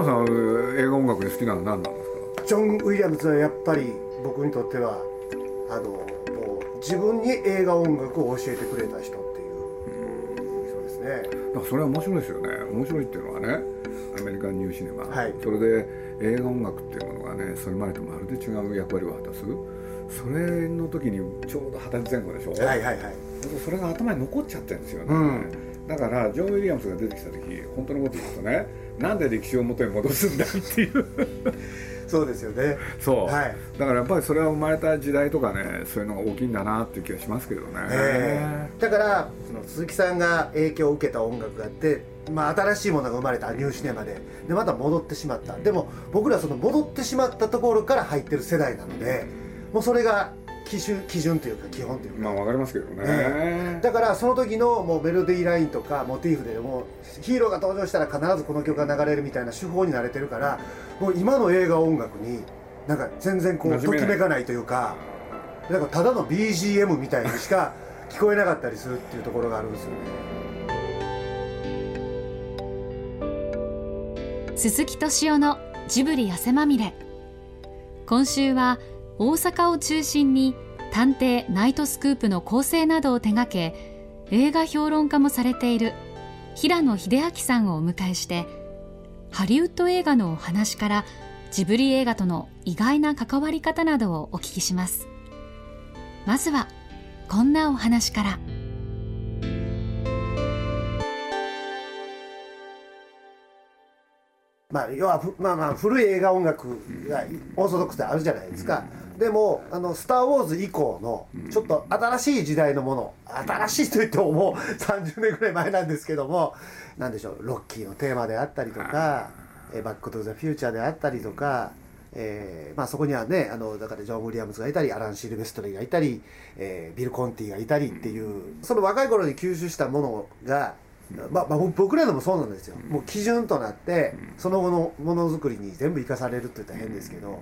野さん映画音楽で好きなの何なんですか？ジョン・ウィリアムズはやっぱり僕にとってはあのもう自分に映画音楽を教えてくれた人っていうそうですね。だからそれは面白いですよね。面白いっていうのはねアメリカンニューシネマ、はい。それで映画音楽っていうものがねそれまでとまるで違う役割を果たす。それの時にちょうど二十歳前後でしょ、はいはいはい。それが頭に残っちゃってるんですよね、うん。だからジョン・ウィリアムスが出てきた時本当のこと言うとねなんで歴史を元に戻すんだっていう。そうですよね。そう、はい。だからやっぱりそれは生まれた時代とかねそういうのが大きいんだなっていう気がしますけどね、ええ。だからその鈴木さんが影響を受けた音楽があって、まあ、新しいものが生まれたニューシネマででまた戻ってしまった。でも僕らはその戻ってしまったところから入ってる世代なのでもうそれが基準基準というか基本というか、まあわかりますけどね、えだからその時のもうメロディーラインとかモチーフでもうヒーローが登場したら必ずこの曲が流れるみたいな手法に慣れてるからもう今の映画音楽になんか全然こうときめかないというかなんかただの BGM みたいにしか 聞こえなかったりするっていうところがあるんですよね。鈴木敏夫のジブリ汗まみれ。今週は大阪を中心に探偵ナイトスクープの構成などを手掛け映画評論家もされている平野秀明さんをお迎えしてハリウッド映画のお話からジブリ映画との意外な関わり方などをお聞きしますまずはこんなお話からまあ、要はふまあまあ古い映画音楽がオーソドックスであるじゃないですか、でもあの「スター・ウォーズ」以降のちょっと新しい時代のもの新しいといってももう30年ぐらい前なんですけどもなんでしょうロッキーのテーマであったりとか「えーバック・トゥ・ザ・フューチャー」であったりとか、えーまあ、そこにはねあのだからジョン・ウィリアムズがいたりアラン・シルベストリーがいたり、えービル・コンティがいたりっていうその若い頃に吸収したものがまあ、まあ、僕らでもそうなんですよ、もう基準となってその後のものづくりに全部生かされるって言ったら変ですけど。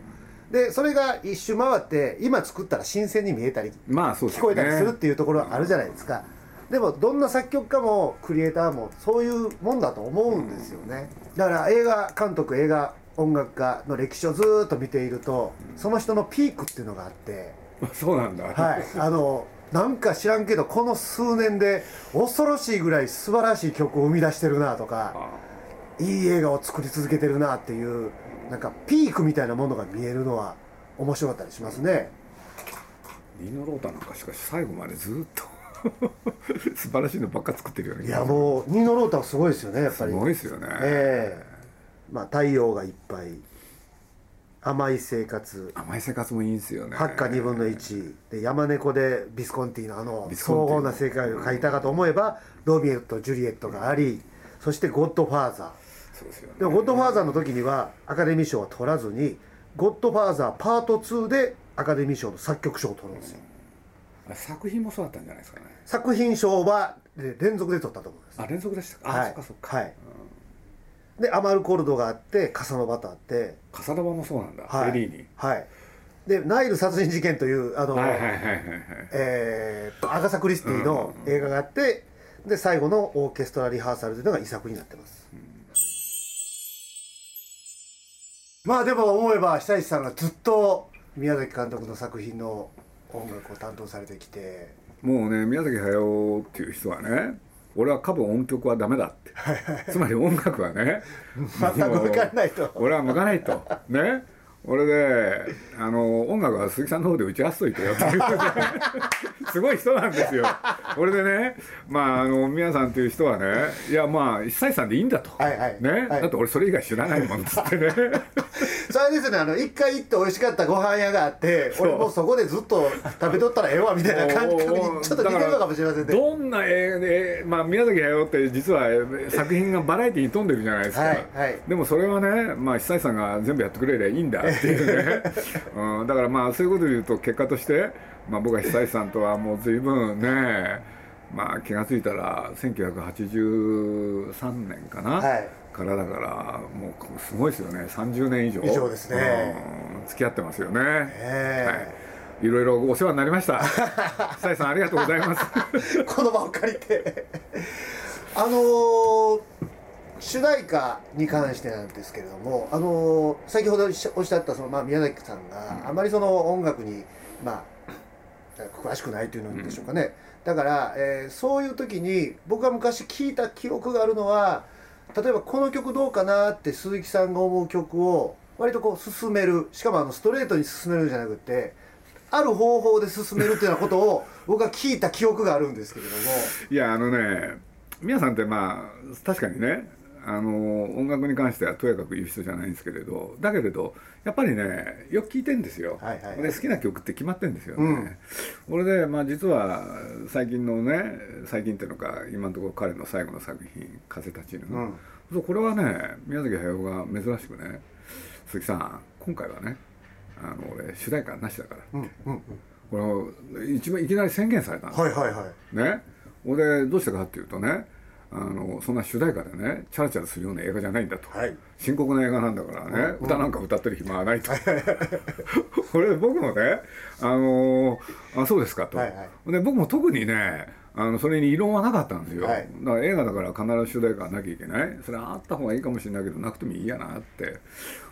でそれが一周回って今作ったら新鮮に見えたりまあそうです聞こえたりするっていうところはあるじゃないですか。でもどんな作曲家もクリエイターもそういうもんだと思うんですよね。だから映画監督映画音楽家の歴史をずーっと見ているとその人のピークっていうのがあって。そうなんだ、はい。あのなんか知らんけどこの数年で恐ろしいぐらい素晴らしい曲を生み出してるなとかあいい映画を作り続けてるなっていうなんかピークみたいなものが見えるのは面白かったりしますね。ニーノ・ロータなんかしかし最後までずっと 素晴らしいのばっか作ってるよねいやもうニーノ・ロータはすごいですよねやっぱり。すごいですよね、ええ。まあ太陽がいっぱい甘い生活。甘い生活もいいんですよね。八花2分の1で山猫でビスコンティのあの荘厳な世界を描いたかと思えばロミオとジュリエットがありそしてゴッドファーザー。そうでね。でもゴッドファーザーの時にはアカデミー賞は取らずにゴッドファーザーパート2でアカデミー賞の作曲賞を取るんですよ。作品もそうだったんじゃないですかね。作品賞はえ連続で取ったと思います。あ連続でしたか。あ、はい。そっかそっか、はいでアマルコルドがあってカサノバとあって。カサダバもそうなんだ、はい。フェリーニはい。でナイル殺人事件というあの、えーアガサ・クリスティの映画があってで最後のオーケストラリハーサルというのが遺作になってます、まあでも思えば久石さんがずっと宮崎監督の作品の音楽を担当されてきて。もうね宮崎駿っていう人はね俺は多分音曲はダメだって。つまり音楽はね。全く向かないと。俺は向かないと。ね。俺であの音楽は鈴木さんの方で打ち合わせといてよっていう。すごい人なんですよ。俺でねまああの宮さんっていう人はねいやまあ一切さんでいいんだと、はいはい。ね、はい。だって俺それ以外知らないもんっつってね それですねあの一回行って美味しかったご飯屋があって俺もうそこでずっと食べとったらええわみたいな感覚にちょっと似てるのかもしれませんね。どんな映画で、まあ、宮崎駿って実は作品がバラエティーに富んでるじゃないですか、はいはい。でもそれはね、まあ、久石さんが全部やってくれりゃいいんだっていうね、うん、だからまあそういうことで言うと結果として、まあ、僕は久石さんとはもう随分ね、まあ、気が付いたら1983年かな、はいからだからもうすごいですよね。30年以上。以上ですね。うん。付き合ってますよね、え。はい、いろいろお世話になりました。久石さんありがとうございます。この場を借りて。あのー主題歌に関してなんですけれども、あの先ほどおっしゃったその、まあ、宮崎さんがあまりその音楽に、まあ、詳しくないというのでしょうかね、だから、えーそういう時に僕が昔聞いた記憶があるのは例えばこの曲どうかなって鈴木さんが思う曲を割とこう進めるしかもあのストレートに進めるんじゃなくてある方法で進めるっていうようなことを 僕は聞いた記憶があるんですけれども。いやあのね皆さんってまあ確かにねあの音楽に関してはとやかく言う人じゃないんですけれどだけれどやっぱりねよく聞いてんですよ、はいはいはい。で好きな曲って決まってんですよね、これでまあ実は最近のね最近っていうのか今のところ彼の最後の作品「風立ちぬ」うん。そうこれはね宮崎駿が珍しくね鈴木さん今回はねあの俺主題歌なしだからうんうんこれ一番いきなり宣言されたんですよはいはいはい。ね。俺どうしたかっていうとねあのそんな主題歌でねチャラチャラするような映画じゃないんだと、はい。深刻な映画なんだからね、歌なんか歌ってる暇はないと。これ僕もねあのあそうですかと、はいはで僕も特にねあのそれに異論はなかったんですよ、はい。だから映画だから必ず主題歌はなきゃいけない。それはあった方がいいかもしれないけどなくてもいいやなって。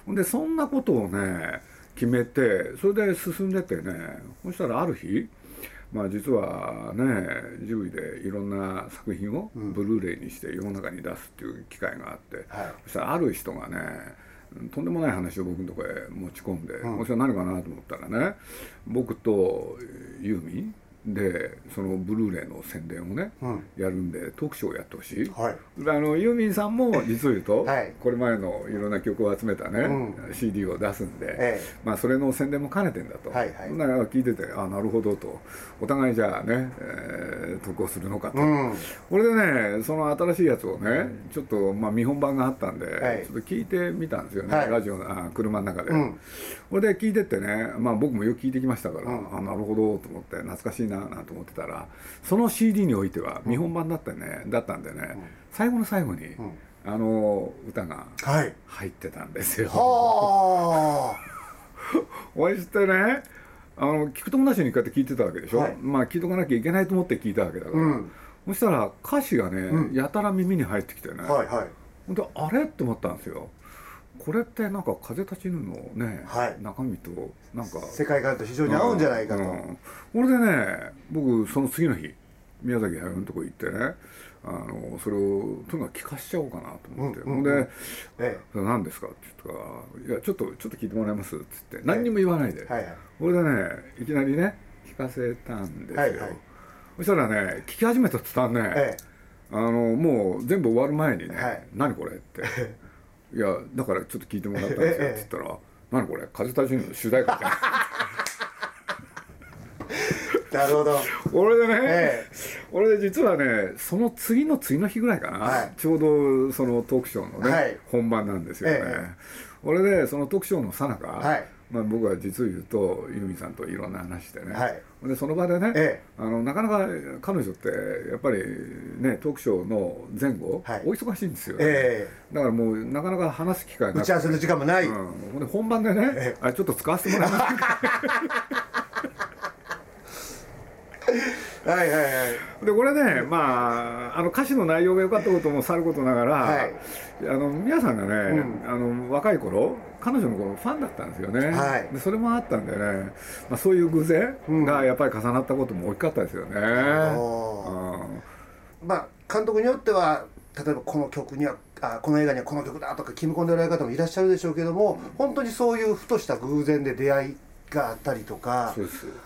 ほんでそんなことをね決めてそれで進んでってねそしたらある日まあ実はねジブリでいろんな作品をブルーレイにして世の中に出すっていう機会があって、はい。そしたらある人がねとんでもない話を僕のとこへ持ち込んで、それは何かなと思ったらね僕とユーミンでそのブルーレイの宣伝をね、うん。やるんでトークショーをやってほしい、はい。あのユーミンさんも実を言うと、はい。これまでのいろんな曲を集めたね、う CD を出すんで、えまあ、それの宣伝も兼ねてんだと、はいはい。だから聞いててあなるほどと。お互いじゃあね、えー得をするのかと、うん。これでねその新しいやつをねちょっと、まあ、見本番があったんで、はいちょっと聞いてみたんですよね、はい。ラジオのあ車の中で、うん。これで聞いてってね、まあ、僕もよく聞いてきましたから、うん。あなるほどと思って懐かしいななんて思ってたらその CD においては見本番だったね、だったんでね、最後の最後に、ん。あの歌がはい。入ってたんですよ。は おいしてねあの聞く友達にこうやって聞いてたわけでしょ、はい。まあ聞いとかなきゃいけないと思って聞いたわけだから、うん。そしたら歌詞がね、うん。やたら耳に入ってきてね、あはいはい。ほんであれ？って思ったんですよこれってなんか「風立ちぬ」のね、はい。中身となんか。世界観と非常に合うんじゃないかと、うん。これでね僕その次の日宮崎駿のとこ行ってねあのそれをとにかく聞かしちゃおうかなと思って、うんうんほんでえ「それ何ですか?」って言ったら「いやちょっとちょっと聞いてもらえます?」って言って何にも言わないで、えはいはい。これでねいきなりね聞かせたんですよ、はいはい。そしたらね聞き始めた途端ね、え。あのもう全部終わる前にね「はい何これ?」って「いやだからちょっと聞いてもらったんですよ」ええ。って言ったら「何これ風立ちぬの主題歌じゃん」え なるほど。俺でね、え俺で実はねその次の次の日ぐらいかな、はい。ちょうどそのトークショーのね、はい。本番なんですよね、え俺でそのトークショーのさなか、はいまあ、僕は実を言うとユーミンさんといろんな話してね、はい。でその場でね、えあのなかなか彼女ってやっぱりねトークショーの前後、はい。お忙しいんですよね、えだからもうなかなか話す機会なく打ち合わせの時間もない、うん、本番でね、えあちょっと使わせてもらえますか？はいはいはい。でこれねまああの歌詞の内容が良かったこともさることながら、はい。あの皆さんがね、うん。あの若い頃彼女の頃ファンだったんですよね、はい。でそれもあったんでね、まあ、そういう偶然がやっぱり重なったことも大きかったですよね、おうん。まあ監督によっては例えばこの曲にはあこの映画にはこの曲だとか決め込んでおられる方もいらっしゃるでしょうけども、本当にそういうふとした偶然で出会いがあったりとか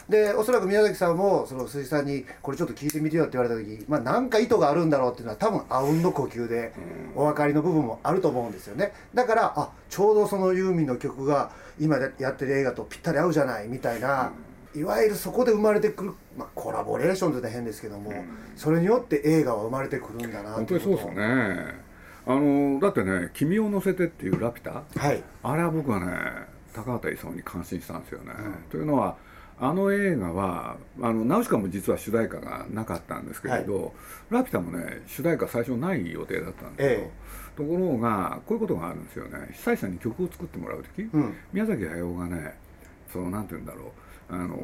でおそらく宮崎さんもその鈴木さんに「これちょっと聞いてみてよ」って言われた時まあ何か意図があるんだろうっていうのは多分あうんの呼吸でお分かりの部分もあると思うんですよね。だからあちょうどそのユーミンの曲が今やってる映画とぴったり合うじゃないみたいな、いわゆるそこで生まれてくる、まあ、コラボレーションって変ですけども、それによって映画は生まれてくるんだな本当にそうですね。あのだってね「君を乗せて」っていう「ラピュタ」はい。あれは僕はね高畑勲に感心したんですよね。というのはあの映画はあのナウシカも実は主題歌がなかったんですけれど、ラピュタもね主題歌最初ない予定だったんですよ。えところがこういうことがあるんですよね。久石さんに曲を作ってもらう時、うん。宮崎駿がねそのなんて言うんだろうあの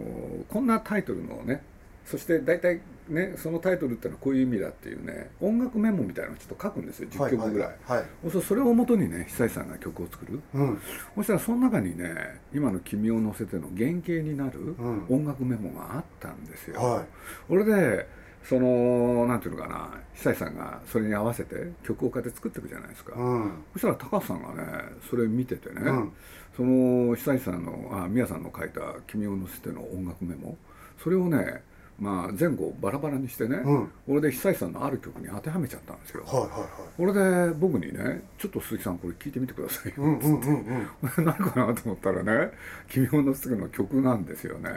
こんなタイトルのねそして大体ねそのタイトルっていうのはこういう意味だっていうね音楽メモみたいなのをちょっと書くんですよ10曲ぐらい,、はいそれをもとにね久石さんが曲を作る。うん。そしたらその中にね今の「君を乗せて」の原型になるん。音楽メモがあったんですよ、はい。俺でそのなんていうのかな久石さんがそれに合わせて曲をこうやって作っていくじゃないですか、うん。そしたら高橋さんがねそれ見ててね、うん。その久石さんのあ宮さんの書いた「君を乗せて」の音楽メモそれをねまあ前後バラバラにしてね、うん。俺で久石さんのある曲に当てはめちゃったんですよ、はいはいはい。これで僕にね「ちょっと鈴木さんこれ聞いてみてくださいよ」うんうんうんうん。何かなと思ったらね「君を乗せて」の曲なんですよね。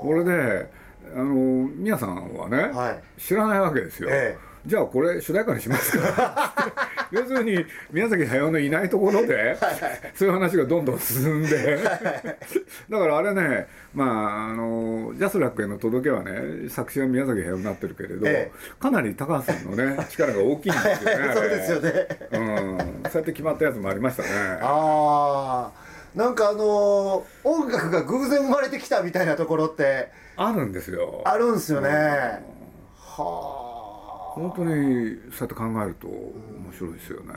これであの宮さんはね、はい。知らないわけですよ、えじゃあこれ主題歌にしますか。要するに宮崎駿のいないところでそういう話がどんどん進んで。だからあれねまああのジャスラックへの届けはね作詞は宮崎駿になってるけれど、えかなり高橋さんのね 力が大きいんですよね。そうですよね。うん、そうやって決まったやつもありましたね。ああなんかあのー音楽が偶然生まれてきたみたいなところってあるんですよ。あるんですよね。は本当にそうやって考えると面白いですよね、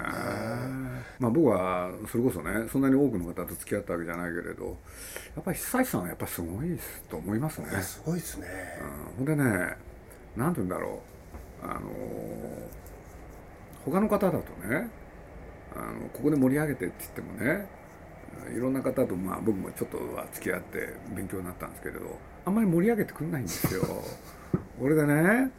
まあ僕はそれこそねそんなに多くの方と付き合ったわけじゃないけれどやっぱり久石さんはやっぱりすごいですと思いますね、あすごいですね。うん、ほんでね何て言うんだろう。あの他の方だとねあのここで盛り上げてって言ってもねいろんな方とまあ僕もちょっとは付き合って勉強になったんですけれどあんまり盛り上げてくんないんですよ。俺でね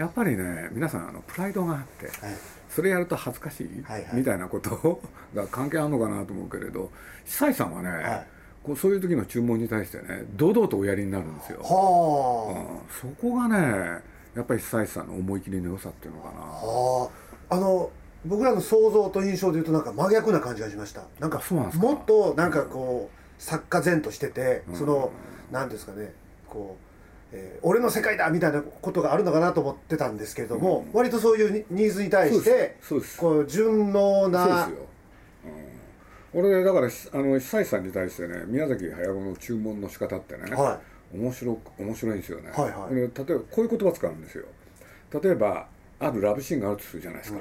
やっぱりね皆さんあのプライドがあってはい。それやると恥ずかしいはいはい。みたいなこと が関係あるのかなと思うけれど久石さんはね、はい。こうそういう時の注文に対してね堂々とおやりになるんですよ。はうん。そこがねやっぱり久石さんの思い切りの良さっていうのかな。あはあ。あの僕らの想像と印象で言うとなんか真逆な感じがしました。なんかなんか？もっとなんかこう作家前としててうん。その何ですかねこうえー俺の世界だみたいなことがあるのかなと思ってたんですけれども、割とそういうニーズに対してそうです。こう順応そうなですよ、うん、俺だからあの久石さんに対してね宮崎駿の注文の仕方ってね、は面白く面白いんですよね、はいはい。で例えばこういう言葉使うんですよ。例えばあるラブシーンがあるとするじゃないですか、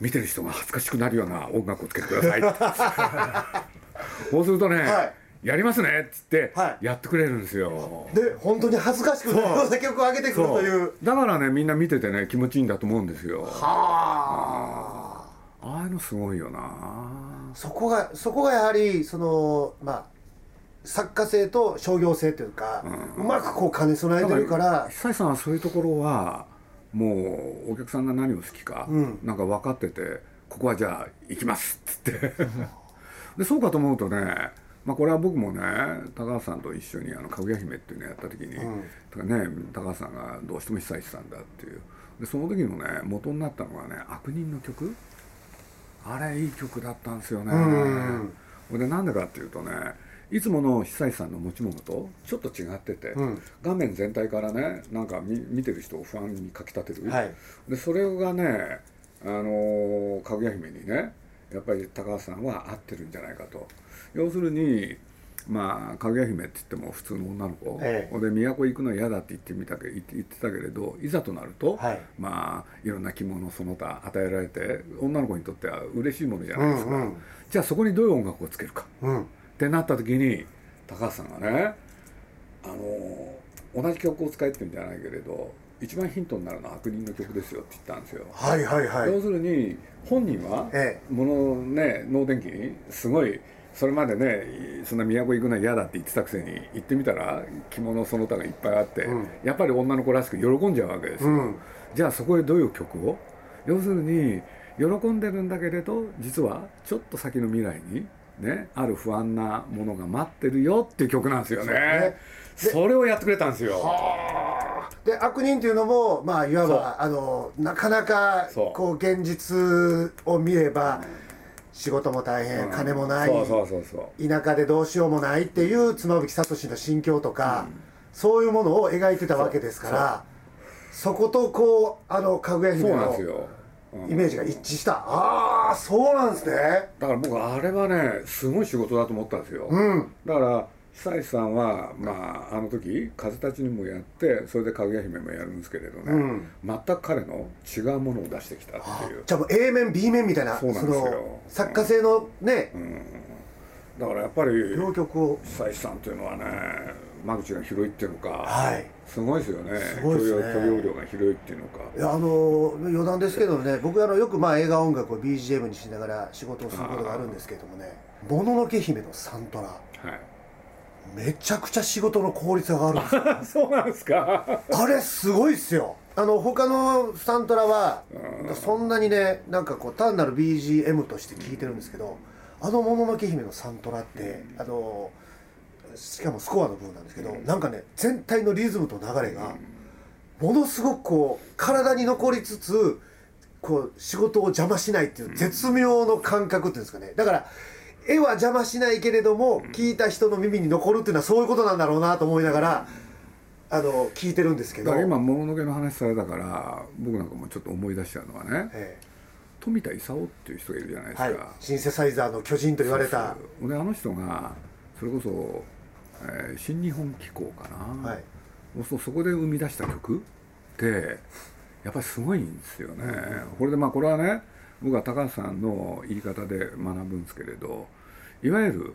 見てる人が恥ずかしくなるような音楽をつけてください そうするとね、はいやりますねっつってはい。やってくれるんですよ、いで本当に恥ずかしくなるような曲を上げてくるという。だからねみんな見ててね気持ちいいんだと思うんですよ。はあ。ああいうのすごいよな。そこがそこがやはりそのまあ作家性と商業性というか、うまくこう兼ね備えてるから。久石さんはそういうところはもうお客さんが何を好きか、うん。なんか分かっててここはじゃあ行きますっつって。でそうかと思うとねまあこれは僕もね高橋さんと一緒にあの「かぐや姫」っていうのをやった時に、うんね高橋さんがどうしても久石さんだっていう。でその時のね元になったのがね「悪人の曲」あれいい曲だったんですよね。うんでなんでかっていうとねいつもの久石さんの持ち物とちょっと違ってて、うん画面全体からねなんか見見てる人を不安にかきたてる、はいでそれがねあのーかぐや姫にねやっぱり高橋さんは合ってるんじゃないかと。要するにまあかぐや姫って言っても普通の女の子、ええ。で都行くのは嫌だって言ってみたけ言って言ってたけれどいざとなると、はい。まあいろんな着物その他与えられて女の子にとっては嬉しいものじゃないですか、うんうん。じゃあそこにどういう音楽をつけるか。うん。ってなった時に高橋さんがねあの同じ曲を使えってんじゃないけれど一番ヒントになるのは悪人の曲ですよって言ったんですよ、はいはいはい。要するに本人はえものね能電機にすごいそれまでねそんな都行くのは嫌だって言ってたくせに行ってみたら着物その他がいっぱいあって、うん。やっぱり女の子らしく喜んじゃうわけですよ、うん。じゃあそこへどういう曲を？要するに喜んでるんだけれど実はちょっと先の未来にねある不安なものが待ってるよっていう曲なんですよね。それをやってくれたんですよで悪人っていうのもまあいわばあのなかなかこう現実を見れば仕事も大変金もない田舎でどうしようもないっていう妻夫木聡の心境とか、そういうものを描いてたわけですからそことこうあのかぐや姫のイメージが一致した。ああそうなんですね。だから僕あれはねすごい仕事だと思ったんですよ、うん。だから久石さんはまああの時「風立ち」にもやってそれで「かぐや姫」もやるんですけれどね、うん。全く彼の違うものを出してきたっていう。じゃあもう A 面 B 面みたいなそうなんですよ。の作家性のね、だからやっぱり両曲を。久石さんというのはね間口が広いっていうのか、はい。すごいですよね。すごいですね。許容許容量が広いっていうのか。いやあの余談ですけどね僕あのよくまあ映画音楽を BGM にしながら仕事をすることがあるんですけどもね「もののけ姫」のサントラ。はいめちゃくちゃ仕事の効率が上がるんですよ。そうなんですか？あれすごいっすよ。あの他のサントラはそんなにねなんかこう単なる BGM として聴いてるんですけどあの「もののけ姫」のサントラってあのしかもスコアの部分なんですけどなんかね全体のリズムと流れがものすごくこう体に残りつつこう仕事を邪魔しないっていう絶妙の感覚っていうんですかね。だから絵は邪魔しないけれども聞いた人の耳に残るっていうのはそういうことなんだろうなと思いながらあの聞いてるんですけど。今もののけの話されたから僕なんかもちょっと思い出しちゃうのはねえ富田勲っていう人がいるじゃないですか、えはい、シンセサイザーの巨人と言われた。であの人がそれこそ、えー新日本機構かな、はい。そそこで生み出した曲ってやっぱりすごいんですよね、これでまあこれはね僕は高橋さんの言い方で学ぶんですけれどいわゆる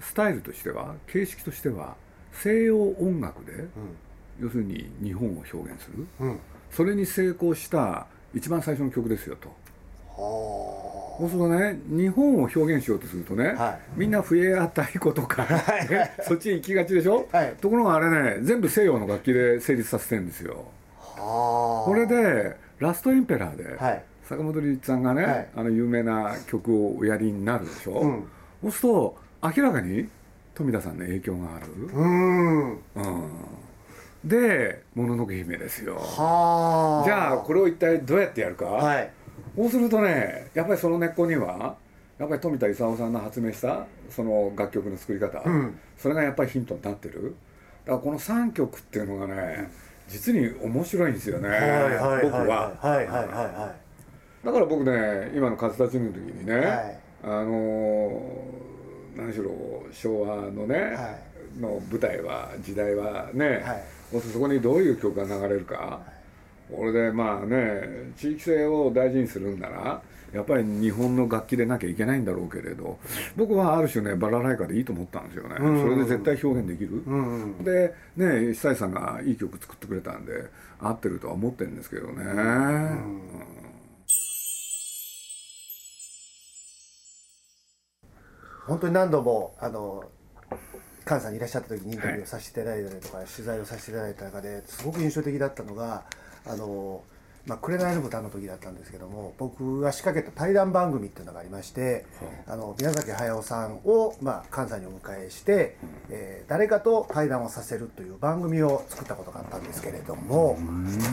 スタイルとしては形式としては西洋音楽で、要するに日本を表現する。うん。うんそれに成功した一番最初の曲ですよと。はそうするとね日本を表現しようとするとね、はい。みんな笛や太鼓とか、ね そっちに行きがちでしょ、はい。ところがあれね全部西洋の楽器で成立させてるんですよ。これで「ラストエンペラーで」はい坂本龍一さんがね、はい。あの有名な曲をおやりになるでしょ、うん。そうすると明らかに富田さんの影響がある、うーん。うん、で「もののけ姫」ですよ。はあ。じゃあこれを一体どうやってやるか、はい。そうするとねやっぱりその根っこにはやっぱり富田勲さんの発明したその楽曲の作り方、うん。それがやっぱりヒントになってる。だからこの3曲っていうのがね実に面白いんですよね、はいはいはい僕は。はいはいはいはだから僕ね今の「風立ちぬ」の時にね、はい。あのー何しろ昭和のね、はの舞台は時代はね、はい。そこにどういう曲が流れるか、これでまあね地域性を大事にするんならやっぱり日本の楽器でなきゃいけないんだろうけれど僕はある種ねバラライカでいいと思ったんですよね、うん。それで絶対表現できる、うん。うん。でね久石さんがいい曲作ってくれたんで合ってるとは思ってるんですけどね、本当に何度もあの菅さんにいらっしゃった時にインタビューをさせていただいたりとか、取材をさせていただいた中ですごく印象的だったのがあの「まあ、紅の豚」の時だったんですけども僕が仕掛けた対談番組っていうのがありまして、あの宮崎駿さんを、まあ、関西にお迎えして、えー誰かと対談をさせるという番組を作ったことがあったんですけれども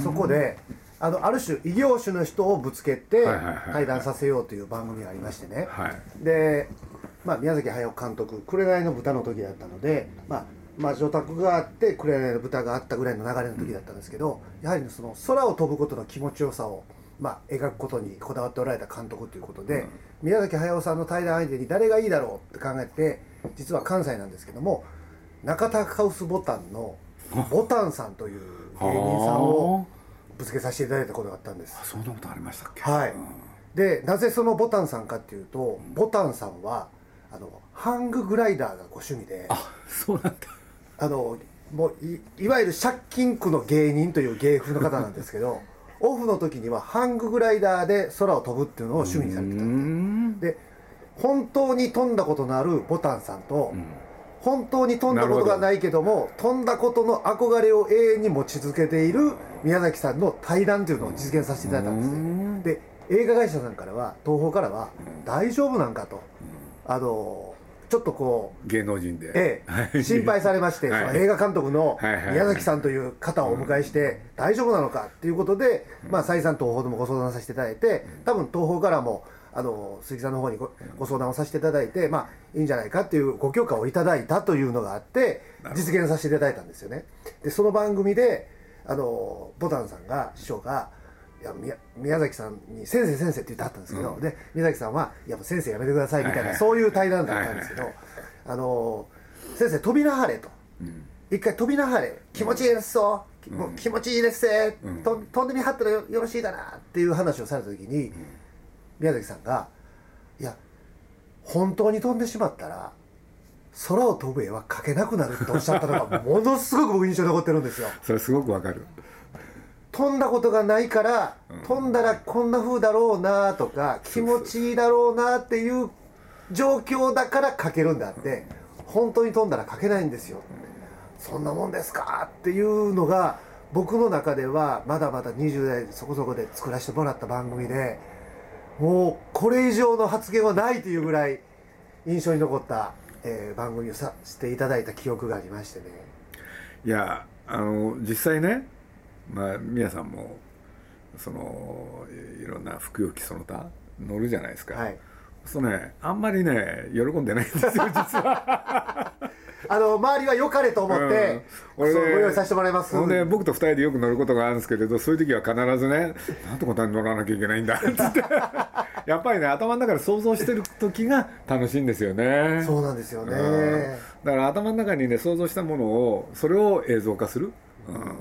そこであのある種異業種の人をぶつけてはいはいはい。対談させようという番組がありましてね。はい。で、まあ、宮崎駿監督「紅の豚」の時だったので、まあ、まあ、女卓があって紅の豚があったぐらいの流れの時だったんですけどやはりその空を飛ぶことの気持ちよさを、まあ、描くことにこだわっておられた監督ということで、宮崎駿さんの対談相手に誰がいいだろうって考えて実は関西なんですけども中田カウスボタンのボタンさんという芸人さんをぶつけさせていただいたことがあったんです。あそんなことありましたっけ？はい。うん。でなぜそのボタンさんかっていうとボタンさんはあのハンググライダーがご趣味で。あそうなんだ。あのもういいわゆる借金苦の芸人という芸風の方なんですけど オフの時にはハンググライダーで空を飛ぶっていうのを趣味にされてたん。で本当に飛んだことのあるボタンさんと、本当に飛んだことがないけども飛んだことの憧れを永遠に持ち続けている宮崎さんの対談というのを実現させていただいたんですねで映画会社さんからは東宝からは「大丈夫なんか」とあのちょっとこう芸能人で。ええ、心配されまして、はい。映画監督の宮崎さんという方をお迎えして、大丈夫なのかっていうことで、まあ、再三東宝でもご相談させていただいて、多分東宝からも、あの鈴木さんの方にごご相談をさせていただいて、まあ、いいんじゃないかっていうご許可をいただいたというのがあって、実現させていただいたんですよね。で、その番組で、あのボタンさんが、師匠が、いや宮宮崎さんに「先生先生」って言ってはったんですけど、で宮崎さんは「いやもう先生やめてください」みたいな、そういう対談だったんですけど、あの先生飛びなはれと。うん。一回飛びなはれ気持ちいいですそう、もう気持ちいいですせ、うん。と飛んでみはったらよよろしいかなっていう話をされた時に、宮崎さんが「いや本当に飛んでしまったら空を飛ぶ絵は描けなくなる」っておっしゃったのがものすごく僕印象に残ってるんですよ。それすごくわかる飛んだことがないから、飛んだらこんな風だろうなとか気持ちいいだろうなっていう状況だから描けるんだって。本当に飛んだら描けないんですよ。そんなもんですかっていうのが僕の中ではまだまだ20代そこそこで作らせてもらった番組でもうこれ以上の発言はないというぐらい印象に残った、えー番組をさせていただいた記憶がありましてね。いやあの実際ねまあ宮さんもそのいろんな服用着その他乗るじゃないですか、はい。そうねあんまりね喜んでないんですよ 実は。あの周りは良かれと思って、うん。俺ご用意させてもらいます。で僕と二人でよく乗ることがあるんですけれどそういう時は必ずね「なんてことに乗らなきゃいけないんだ」っつって。やっぱりね頭の中で想像してる時が楽しいんですよね。そうなんですよね、うん。だから頭の中にね想像したものをそれを映像化する、うん、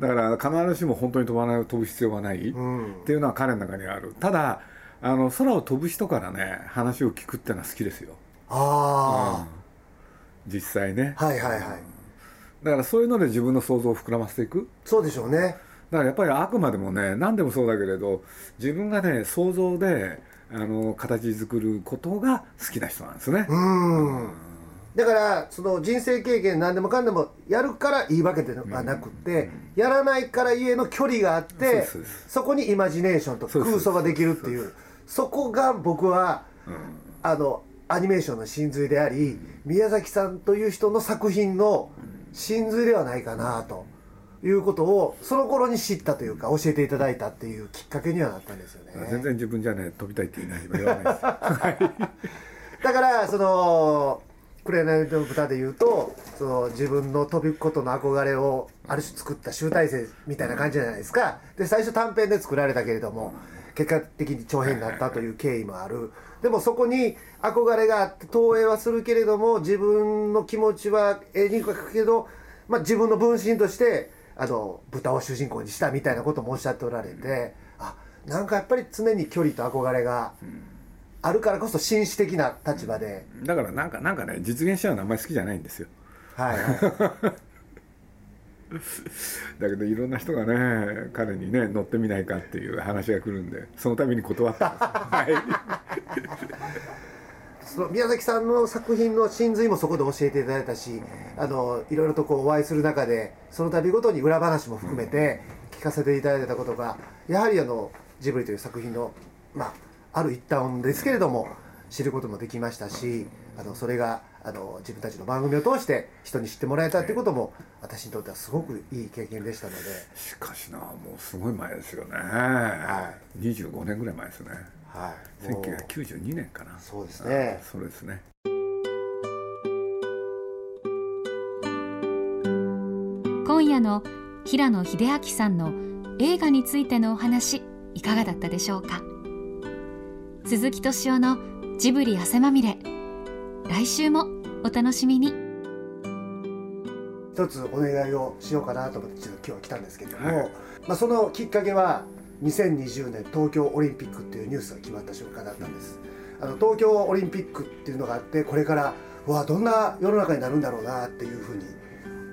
だから必ずしも本当に飛ばない飛ぶ必要はない、うん。っていうのは彼の中にある。ただあの空を飛ぶ人からね話を聞くってのは好きですよ、あうん。実際ね。あ、はいはいはい。だからそういうので自分の想像を膨らませていく。そうでしょうね。だからやっぱりあくまでもね何でもそうだけれど自分がね想像であの形作ることが好きな人なんですね、うんだからその人生経験何でもかんでもやるからいいわけではなくって、やらないからゆえの距離があってそこにイマジネーションと空想ができるっていうそこが僕はあのアニメーションの真髄であり宮崎さんという人の作品の真髄ではないかなということをその頃に知ったというか教えていただいたっていうきっかけにはなったんですよね。全然自分じゃね飛びたいって言いない言わないです。は いだからその「紅の豚」で言うとその自分の飛ぶことの憧れをある種作った集大成みたいな感じじゃないですか。で最初短編で作られたけれども結果的に長編になったという経緯もある。でもそこに憧れがあって投影はするけれども自分の気持ちは絵に描くけど、まあ、自分の分身としてあの豚を主人公にしたみたいなこともおっしゃっておられてあなんかやっぱり常に距離と憧れがあるからこそ紳士的な立場で。だからなんかなんかね実現しちゃうのあんまり好きじゃないんですよ。はい。はい、だけどいろんな人がね彼にね乗ってみないかっていう話が来るんでそのために断ったんですはい。その宮崎さんの作品の真髄もそこで教えていただいたしあのいろいろとこうお会いする中でその度ごとに裏話も含めて聞かせていただいたことがやはりあのジブリという作品の、まあ、ある一端ですけれども知ることもできましたしあのそれがあの自分たちの番組を通して人に知ってもらえたってことも私にとってはすごくいい経験でしたので。しかしなもうすごい前ですよね、25年ぐらい前ですね。はい、もう1992年かな。そうですね。あそうですね。今夜の平野秀明さんの映画についてのお話いかがだったでしょうか？鈴木敏夫のジブリ汗まみれ。来週もお楽しみに。一つお願いをしようかなと思ってちょっと今日は来たんですけれども、はい。まあ、そのきっかけは2020年東京オリンピックっていうニュースが決まった瞬間だったんです。あの東京オリンピックっていうのがあってこれからうわどんな世の中になるんだろうなっていうふうに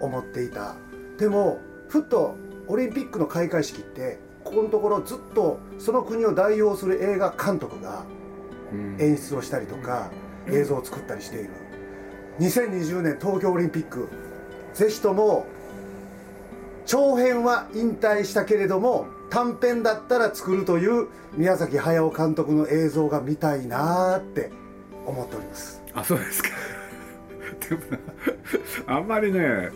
思っていた。でもふっとオリンピックの開会式ってここのところずっとその国を代表する映画監督がうん。演出をしたりとか映像を作ったりしている。2020年東京オリンピック。ぜひとも長編は引退したけれども短編だったら作るという宮崎駿監督の映像が見たいなーって思っております。あそうですかでもなあんまりね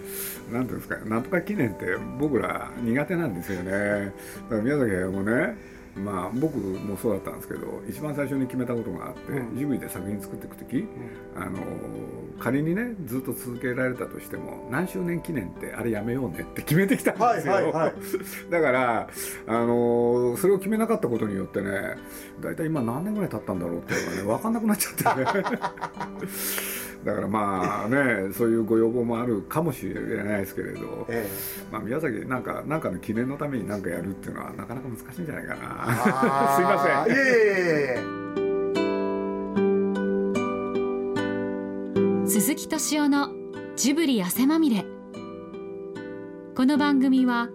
なんていうんですかなんとか記念って僕ら苦手なんですよね。だから宮崎駿もねまあ僕もそうだったんですけど一番最初に決めたことがあって、うん。ジブリで作品作っていく時、あの仮にねずっと続けられたとしても何周年記念ってあれやめようねって決めてきたんですよ、はいはいはい。だからあのそれを決めなかったことによってね大体今何年ぐらい経ったんだろうっていうのがね分かんなくなっちゃってねだからまあねそういうご要望もあるかもしれないですけれど、えまあ、宮崎なんかなんかの記念のために何かやるっていうのはなかなか難しいんじゃないかな。すいません。いえいえいえ鈴木敏夫のジブリ汗まみれ。この番組は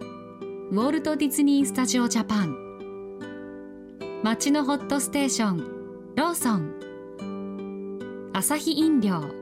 ウォルト・ディズニー・スタジオ・ジャパン。街のホットステーションローソン。アサヒ飲料